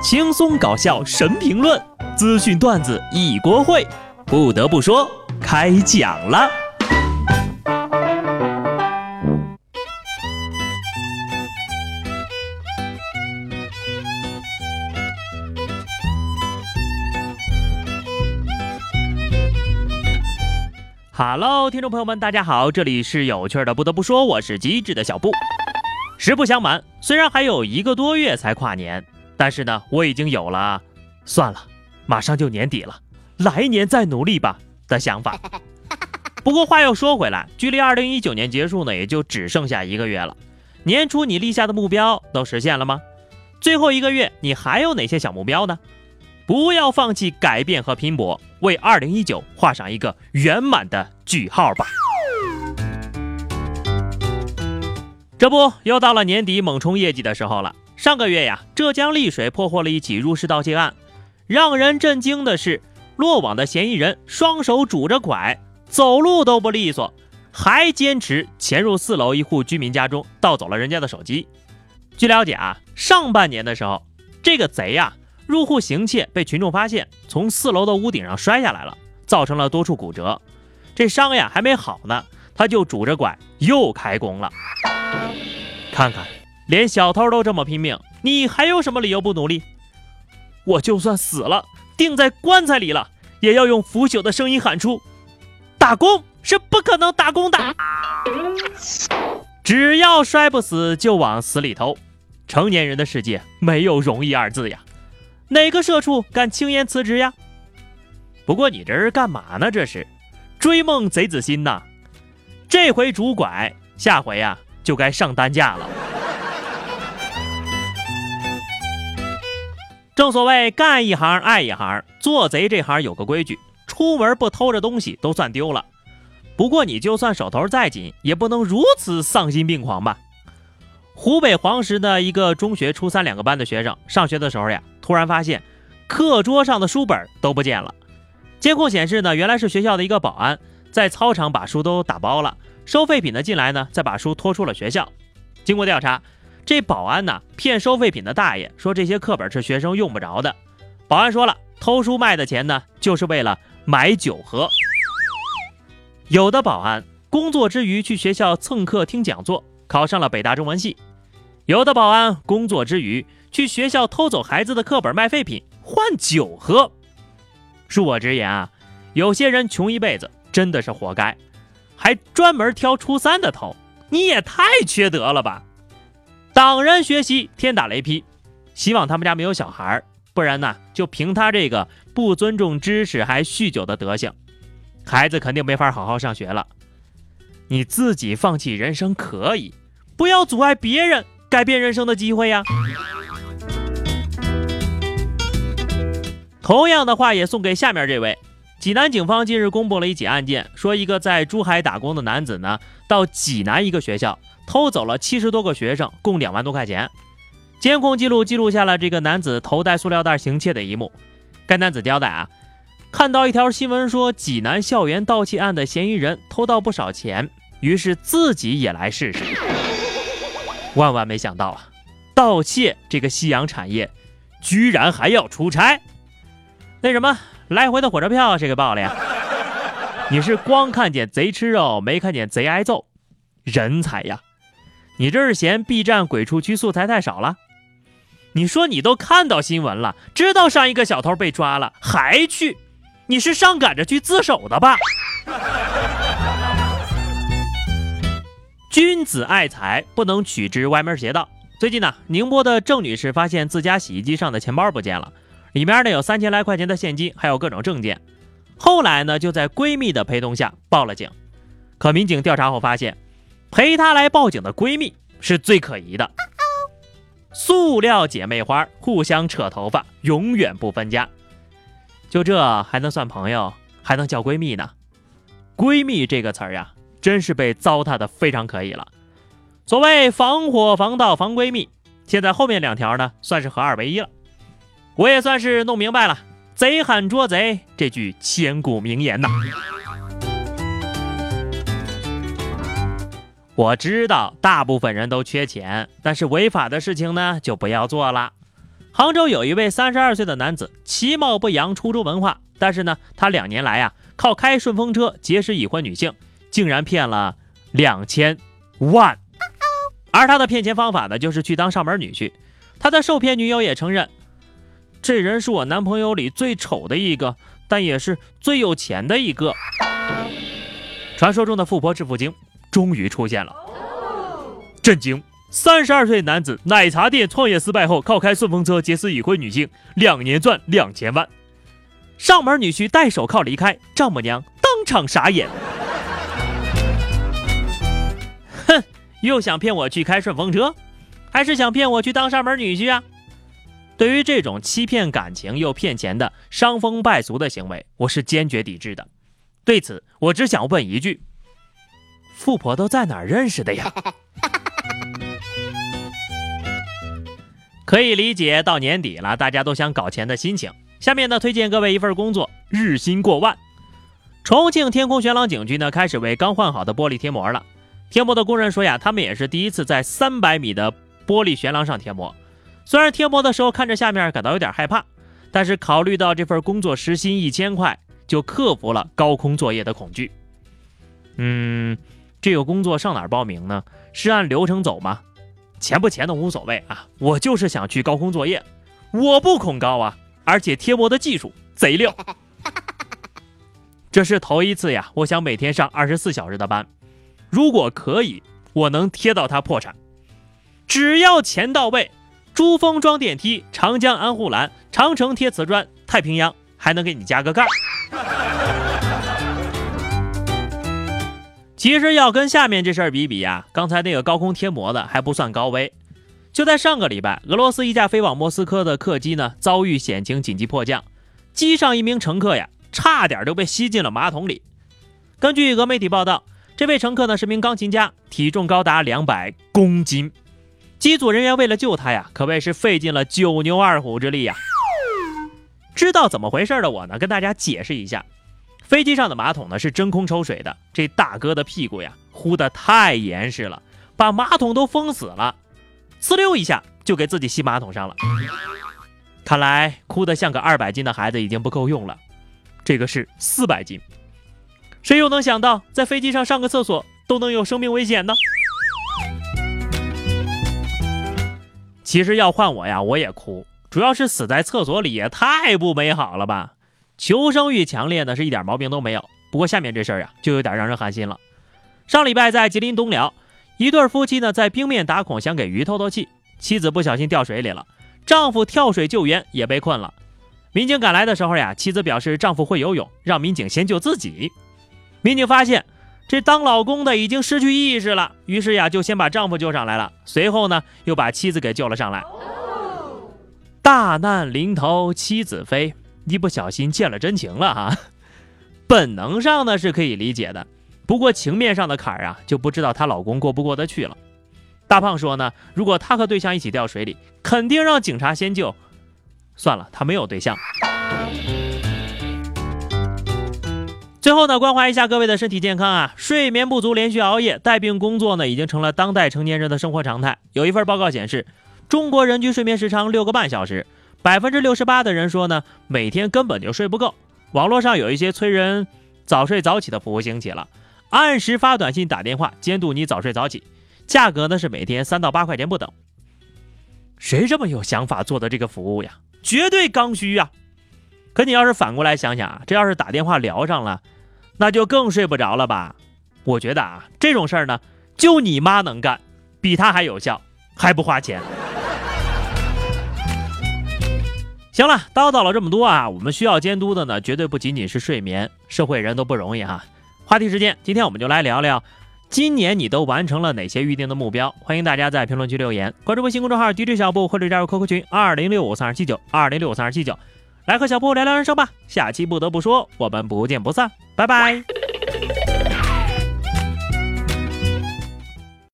轻松搞笑神评论，资讯段子一锅烩。不得不说，开讲了。Hello，听众朋友们，大家好，这里是有趣的。不得不说，我是机智的小布。实不相瞒，虽然还有一个多月才跨年，但是呢，我已经有了算了，马上就年底了，来年再努力吧的想法。不过话又说回来，距离二零一九年结束呢，也就只剩下一个月了。年初你立下的目标都实现了吗？最后一个月你还有哪些小目标呢？不要放弃改变和拼搏，为二零一九画上一个圆满的句号吧。这不，又到了年底猛冲业绩的时候了。上个月呀，浙江丽水破获了一起入室盗窃案。让人震惊的是，落网的嫌疑人双手拄着拐，走路都不利索，还坚持潜入四楼一户居民家中盗走了人家的手机。据了解啊，上半年的时候，这个贼呀入户行窃被群众发现，从四楼的屋顶上摔下来了，造成了多处骨折。这伤呀还没好呢，他就拄着拐又开工了。看看，连小偷都这么拼命，你还有什么理由不努力？我就算死了，钉在棺材里了，也要用腐朽的声音喊出：打工是不可能打工的。只要摔不死，就往死里投。成年人的世界没有容易二字呀，哪个社畜敢轻言辞职呀？不过你这是干嘛呢？这是追梦贼子心呐！这回拄拐，下回呀。就该上担架了。正所谓干一行爱一行，做贼这行有个规矩，出门不偷着东西都算丢了。不过你就算手头再紧，也不能如此丧心病狂吧？湖北黄石的一个中学初三两个班的学生，上学的时候呀，突然发现课桌上的书本都不见了。监控显示呢，原来是学校的一个保安在操场把书都打包了。收废品的进来呢，再把书拖出了学校。经过调查，这保安呢骗收废品的大爷说这些课本是学生用不着的。保安说了，偷书卖的钱呢，就是为了买酒喝。有的保安工作之余去学校蹭课听讲座，考上了北大中文系；有的保安工作之余去学校偷走孩子的课本卖废品换酒喝。恕我直言啊，有些人穷一辈子真的是活该。还专门挑初三的偷，你也太缺德了吧！挡人学习，天打雷劈。希望他们家没有小孩儿，不然呢，就凭他这个不尊重知识还酗酒的德行，孩子肯定没法好好上学了。你自己放弃人生可以，不要阻碍别人改变人生的机会呀。同样的话也送给下面这位。济南警方近日公布了一起案件，说一个在珠海打工的男子呢，到济南一个学校偷走了七十多个学生，共两万多块钱。监控记录记录下了这个男子头戴塑料袋行窃的一幕。该男子交代啊，看到一条新闻说济南校园盗窃案的嫌疑人偷到不少钱，于是自己也来试试。万万没想到啊，盗窃这个夕阳产业，居然还要出差。那什么？来回的火车票谁给报了呀？你是光看见贼吃肉，没看见贼挨揍，人才呀！你这是嫌 B 站鬼畜区素材太少了？你说你都看到新闻了，知道上一个小偷被抓了，还去？你是上赶着去自首的吧？君子爱财，不能取之歪门邪道。最近呢，宁波的郑女士发现自家洗衣机上的钱包不见了。里面呢有三千来块钱的现金，还有各种证件。后来呢，就在闺蜜的陪同下报了警。可民警调查后发现，陪她来报警的闺蜜是最可疑的。塑料姐妹花互相扯头发，永远不分家。就这还能算朋友，还能叫闺蜜呢？闺蜜这个词儿呀，真是被糟蹋的非常可以了。所谓防火防盗防闺蜜，现在后面两条呢，算是合二为一了。我也算是弄明白了“贼喊捉贼”这句千古名言呐。我知道大部分人都缺钱，但是违法的事情呢就不要做了。杭州有一位三十二岁的男子，其貌不扬，初中文化，但是呢，他两年来啊，靠开顺风车结识已婚女性，竟然骗了两千万。而他的骗钱方法呢，就是去当上门女婿。他的受骗女友也承认，这人是我男朋友里最丑的一个，但也是最有钱的一个。传说中的富婆致富经终于出现了，震惊！三十二岁男子奶茶店创业失败后，靠开顺风车结识已婚女性，两年赚两千万。上门女婿戴手铐离开，丈母娘当场傻眼。哼，又想骗我去开顺风车，还是想骗我去当上门女婿啊？对于这种欺骗感情又骗钱的伤风败俗的行为，我是坚决抵制的。对此，我只想问一句：富婆都在哪儿认识的呀？可以理解，到年底了，大家都想搞钱的心情。下面呢，推荐各位一份工作，日薪过万。重庆天空悬廊景区呢，开始为刚换好的玻璃贴膜了。贴膜的工人说呀，他们也是第一次在三百米的玻璃悬廊上贴膜。虽然贴膜的时候看着下面感到有点害怕，但是考虑到这份工作时薪一千块，就克服了高空作业的恐惧。嗯，这个工作上哪儿报名呢？是按流程走吗？钱不钱的无所谓啊，我就是想去高空作业，我不恐高啊，而且贴膜的技术贼溜。这是头一次呀，我想每天上二十四小时的班，如果可以，我能贴到他破产，只要钱到位，珠峰装电梯，长江安护栏，长城贴瓷砖，太平洋还能给你加个盖。其实要跟下面这事儿比比呀，刚才那个高空贴膜的还不算高危。就在上个礼拜，俄罗斯一架飞往莫斯科的客机呢遭遇险情，紧急迫降，机上一名乘客呀差点就被吸进了马桶里。根据俄媒体报道，这位乘客呢是名钢琴家，体重高达两百公斤。机组人员为了救他呀，可谓是费尽了九牛二虎之力呀。知道怎么回事的我呢，跟大家解释一下。飞机上的马桶呢是真空抽水的，这大哥的屁股呀呼得太严实了，把马桶都封死了，呲溜一下就给自己吸马桶上了。看来哭得像个二百斤的孩子已经不够用了，这个是四百斤，谁又能想到在飞机上上个厕所都能有生命危险呢？其实要换我呀，我也哭，主要是死在厕所里也太不美好了吧。求生欲强烈呢，是一点毛病都没有。不过下面这事儿呀，就有点让人寒心了。上礼拜在吉林东辽，一对夫妻呢在冰面打孔，想给鱼透透气，妻子不小心掉水里了，丈夫跳水救援也被困了。民警赶来的时候呀，妻子表示丈夫会游泳，让民警先救自己。民警发现这当老公的已经失去意识了，于是呀就先把丈夫救上来了，随后呢又把妻子给救了上来。大难临头妻子飞。一不小心见了真情了哈，本能上呢是可以理解的，不过情面上的坎儿啊，就不知道她老公过不过得去了。大胖说呢，如果他和对象一起掉水里，肯定让警察先救。算了，他没有对象。最后呢，关怀一下各位的身体健康啊，睡眠不足、连续熬夜、带病工作呢，已经成了当代成年人的生活常态。有一份报告显示，中国人均睡眠时长六个半小时。百分之六十八的人说呢，每天根本就睡不够。网络上有一些催人早睡早起的服务兴起了，按时发短信、打电话监督你早睡早起，价格呢是每天三到八块钱不等。谁这么有想法做的这个服务呀？绝对刚需呀！可你要是反过来想想啊，这要是打电话聊上了，那就更睡不着了吧？我觉得啊，这种事儿呢，就你妈能干，比他还有效，还不花钱。行了，叨叨了这么多啊，我们需要监督的呢，绝对不仅仅是睡眠。社会人都不容易哈。话题时间，今天我们就来聊聊，今年你都完成了哪些预定的目标？欢迎大家在评论区留言，关注微信公众号 DJ 小布或者加入 QQ 群二零六五三二七九二零六五三二七九，来和小布聊聊人生吧。下期不得不说，我们不见不散，拜拜。